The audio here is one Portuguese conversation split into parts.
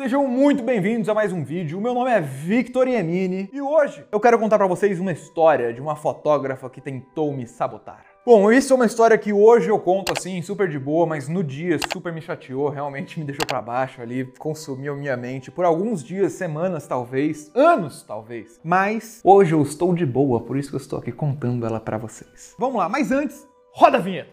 Sejam muito bem-vindos a mais um vídeo. O meu nome é Victor Yemini e hoje eu quero contar para vocês uma história de uma fotógrafa que tentou me sabotar. Bom, isso é uma história que hoje eu conto assim, super de boa, mas no dia super me chateou, realmente me deixou para baixo ali, consumiu minha mente por alguns dias, semanas talvez, anos talvez. Mas hoje eu estou de boa, por isso que eu estou aqui contando ela para vocês. Vamos lá, mas antes, roda a vinheta.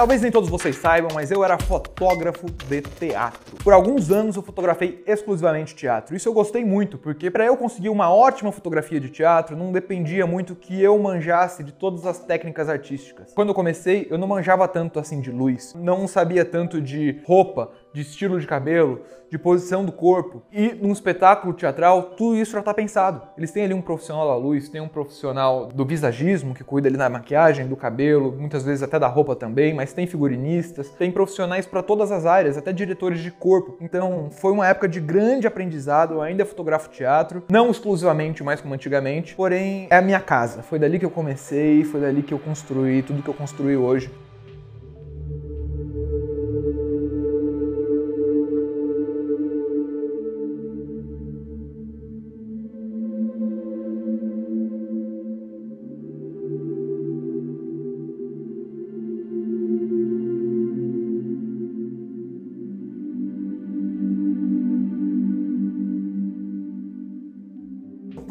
Talvez nem todos vocês saibam, mas eu era fotógrafo de teatro. Por alguns anos eu fotografei exclusivamente teatro. Isso eu gostei muito, porque para eu conseguir uma ótima fotografia de teatro, não dependia muito que eu manjasse de todas as técnicas artísticas. Quando eu comecei, eu não manjava tanto assim de luz, não sabia tanto de roupa, de estilo de cabelo, de posição do corpo. E num espetáculo teatral, tudo isso já está pensado. Eles têm ali um profissional da luz, tem um profissional do visagismo que cuida ali da maquiagem, do cabelo, muitas vezes até da roupa também, mas tem figurinistas, tem profissionais para todas as áreas, até diretores de corpo. Então foi uma época de grande aprendizado. Eu ainda fotografo teatro, não exclusivamente, mais como antigamente, porém é a minha casa. Foi dali que eu comecei, foi dali que eu construí tudo que eu construí hoje.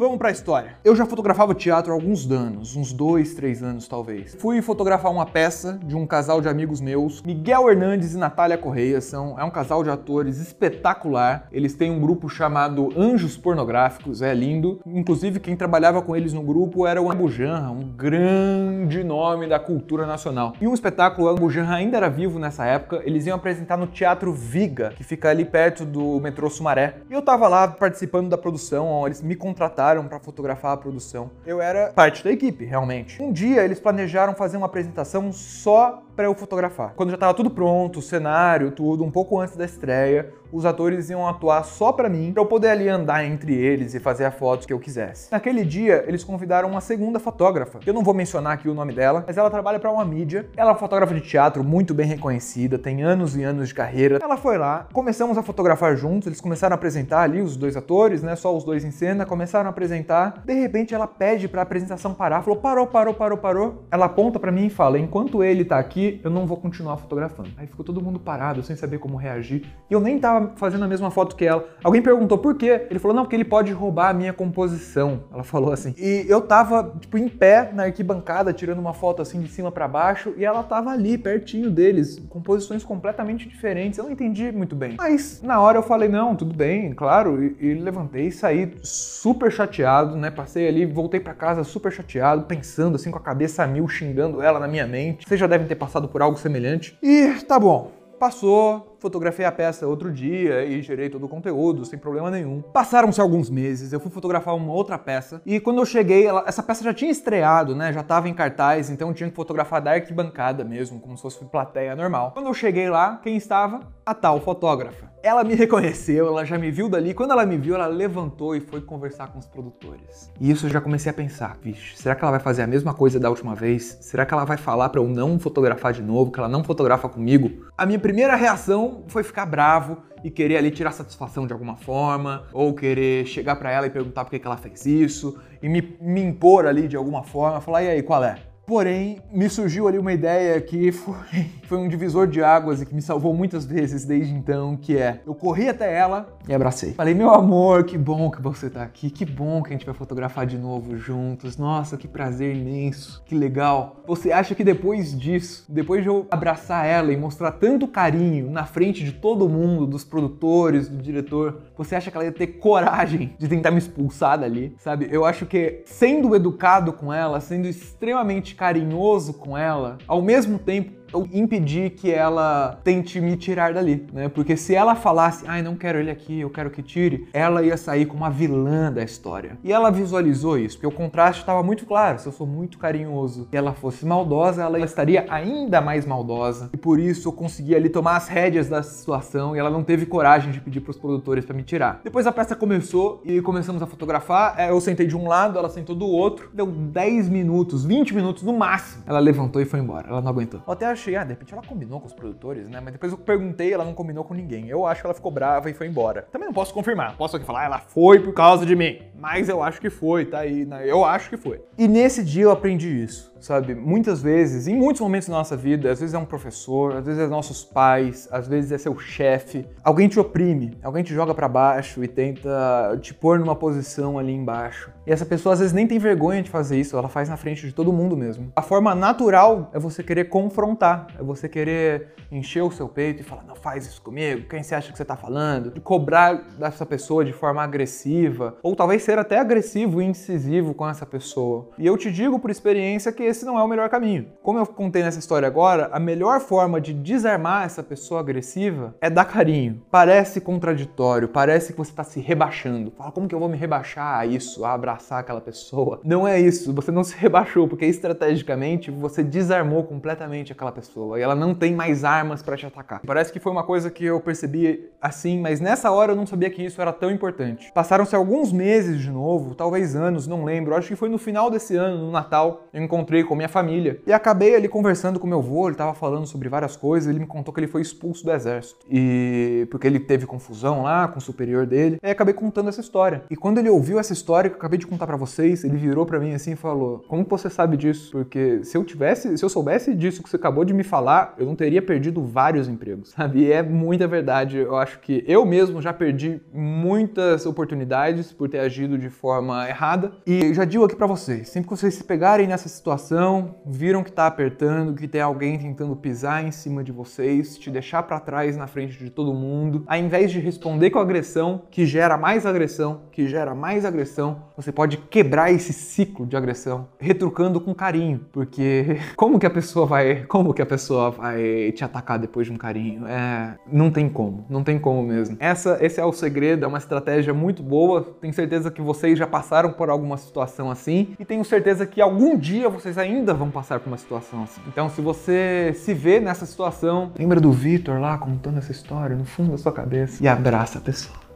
Vamos para a história. Eu já fotografava teatro há alguns anos, uns dois, três anos talvez. Fui fotografar uma peça de um casal de amigos meus, Miguel Hernandes e Natália Correia, são, é um casal de atores espetacular. Eles têm um grupo chamado Anjos Pornográficos, é lindo. Inclusive quem trabalhava com eles no grupo era o Abu Janra, um grande nome da cultura nacional. E um espetáculo, o Abu Janra ainda era vivo nessa época, eles iam apresentar no Teatro Viga, que fica ali perto do metrô Sumaré. E eu tava lá participando da produção, eles me contrataram para fotografar a produção. Eu era parte da equipe, realmente. Um dia eles planejaram fazer uma apresentação só para eu fotografar. Quando já estava tudo pronto, o cenário, tudo, um pouco antes da estreia, os atores iam atuar só para mim, para eu poder ali andar entre eles e fazer a foto que eu quisesse. Naquele dia, eles convidaram uma segunda fotógrafa. Eu não vou mencionar aqui o nome dela, mas ela trabalha para uma mídia. Ela é uma fotógrafa de teatro muito bem reconhecida, tem anos e anos de carreira. Ela foi lá, começamos a fotografar juntos, eles começaram a apresentar ali os dois atores, né, só os dois em cena, começaram a apresentar. De repente, ela pede para a apresentação parar, falou: "Parou, parou, parou, parou". Ela aponta para mim e fala: "Enquanto ele tá aqui, eu não vou continuar fotografando. Aí ficou todo mundo parado, sem saber como reagir. E eu nem tava fazendo a mesma foto que ela. Alguém perguntou por quê? Ele falou, não, porque ele pode roubar a minha composição. Ela falou assim. E eu tava, tipo, em pé na arquibancada, tirando uma foto assim de cima para baixo, e ela tava ali, pertinho deles, com posições completamente diferentes. Eu não entendi muito bem. Mas na hora eu falei, não, tudo bem, claro, e, e levantei e saí super chateado, né? Passei ali, voltei para casa super chateado, pensando assim com a cabeça a mil, xingando ela na minha mente. Vocês já devem ter passado por algo semelhante. E tá bom, passou, fotografei a peça outro dia e gerei todo o conteúdo sem problema nenhum. Passaram-se alguns meses, eu fui fotografar uma outra peça e quando eu cheguei, ela, essa peça já tinha estreado, né? Já estava em cartaz, então eu tinha que fotografar da arquibancada mesmo, como se fosse plateia normal. Quando eu cheguei lá, quem estava? A tal fotógrafa. Ela me reconheceu, ela já me viu dali. Quando ela me viu, ela levantou e foi conversar com os produtores. E isso eu já comecei a pensar, vixe, será que ela vai fazer a mesma coisa da última vez? Será que ela vai falar para eu não fotografar de novo, que ela não fotografa comigo? A minha primeira reação foi ficar bravo e querer ali tirar satisfação de alguma forma, ou querer chegar para ela e perguntar por que, que ela fez isso, e me, me impor ali de alguma forma, falar, e aí, qual é? Porém, me surgiu ali uma ideia que foi, foi um divisor de águas e que me salvou muitas vezes desde então, que é, eu corri até ela e abracei. Falei, meu amor, que bom que você tá aqui, que bom que a gente vai fotografar de novo juntos. Nossa, que prazer imenso, que legal. Você acha que depois disso, depois de eu abraçar ela e mostrar tanto carinho na frente de todo mundo, dos produtores, do diretor, você acha que ela ia ter coragem de tentar me expulsar dali, sabe? Eu acho que sendo educado com ela, sendo extremamente carinhoso com ela, ao mesmo tempo ou impedir que ela tente me tirar dali, né? Porque se ela falasse, ai, não quero ele aqui, eu quero que tire, ela ia sair como a vilã da história. E ela visualizou isso, porque o contraste estava muito claro. Se eu sou muito carinhoso e ela fosse maldosa, ela estaria ainda mais maldosa. E por isso eu consegui ali tomar as rédeas da situação e ela não teve coragem de pedir para os produtores para me tirar. Depois a peça começou e começamos a fotografar. É, eu sentei de um lado, ela sentou do outro. Deu 10 minutos, 20 minutos no máximo. Ela levantou e foi embora. Ela não aguentou. Eu até achei, ah, de repente ela combinou com os produtores, né? Mas depois eu perguntei, ela não combinou com ninguém. Eu acho que ela ficou brava e foi embora. Também não posso confirmar. Posso aqui falar, ah, ela foi por causa de mim. Mas eu acho que foi, tá aí. Né? Eu acho que foi. E nesse dia eu aprendi isso, sabe? Muitas vezes, em muitos momentos da nossa vida, às vezes é um professor, às vezes é nossos pais, às vezes é seu chefe. Alguém te oprime, alguém te joga para baixo e tenta te pôr numa posição ali embaixo. E essa pessoa às vezes nem tem vergonha de fazer isso, ela faz na frente de todo mundo mesmo. A forma natural é você querer confrontar, é você querer encher o seu peito e falar: não faz isso comigo, quem você acha que você tá falando? De cobrar dessa pessoa de forma agressiva, ou talvez ser até agressivo e incisivo com essa pessoa. E eu te digo por experiência que esse não é o melhor caminho. Como eu contei nessa história agora, a melhor forma de desarmar essa pessoa agressiva é dar carinho. Parece contraditório, parece que você está se rebaixando. Fala, como que eu vou me rebaixar a isso, a abraçar aquela pessoa? Não é isso, você não se rebaixou, porque estrategicamente você desarmou completamente aquela pessoa e ela não tem mais armas para te atacar. Parece que foi uma coisa que eu percebi assim, mas nessa hora eu não sabia que isso era tão importante. Passaram-se alguns meses de novo, talvez anos, não lembro. Acho que foi no final desse ano, no Natal, eu encontrei com minha família e acabei ali conversando com meu avô, ele tava falando sobre várias coisas, ele me contou que ele foi expulso do exército. E porque ele teve confusão lá com o superior dele. E acabei contando essa história. E quando ele ouviu essa história que eu acabei de contar para vocês, ele virou para mim assim e falou: "Como você sabe disso? Porque se eu tivesse, se eu soubesse disso que você acabou de me falar, eu não teria perdido vários empregos". Sabe? E é muita verdade. Eu acho que eu mesmo já perdi muitas oportunidades por ter agido de forma errada. E já digo aqui para vocês, sempre que vocês se pegarem nessa situação, viram que tá apertando, que tem alguém tentando pisar em cima de vocês, te deixar para trás na frente de todo mundo, ao invés de responder com agressão, que gera mais agressão, que gera mais agressão, você pode quebrar esse ciclo de agressão retrucando com carinho, porque como que a pessoa vai, como que a pessoa vai te atacar depois de um carinho? É, não tem como, não tem como mesmo. Essa, esse é o segredo, é uma estratégia muito boa. Tenho certeza que vocês já passaram por alguma situação assim e tenho certeza que algum dia vocês ainda vão passar por uma situação assim. Então, se você se vê nessa situação, lembra do Vitor lá contando essa história no fundo da sua cabeça e abraça a pessoa.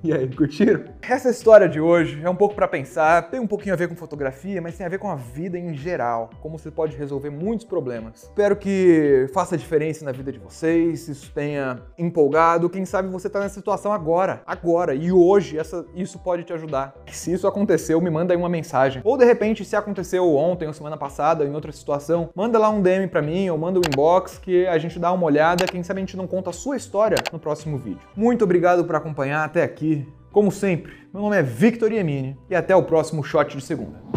E aí, curtiram? Essa história de hoje é um pouco para pensar, tem um pouquinho a ver com fotografia, mas tem a ver com a vida em geral, como você pode resolver muitos problemas. Espero que faça diferença na vida de vocês, isso tenha empolgado. Quem sabe você tá nessa situação agora, agora e hoje, essa, isso pode te ajudar. Se isso aconteceu, me manda aí uma mensagem. Ou de repente, se aconteceu ontem ou semana passada em outra situação, manda lá um DM para mim ou manda um inbox que a gente dá uma olhada. Quem sabe a gente não conta a sua história no próximo vídeo. Muito obrigado por acompanhar até aqui. Como sempre, meu nome é Victor Yemini e até o próximo Shot de Segunda.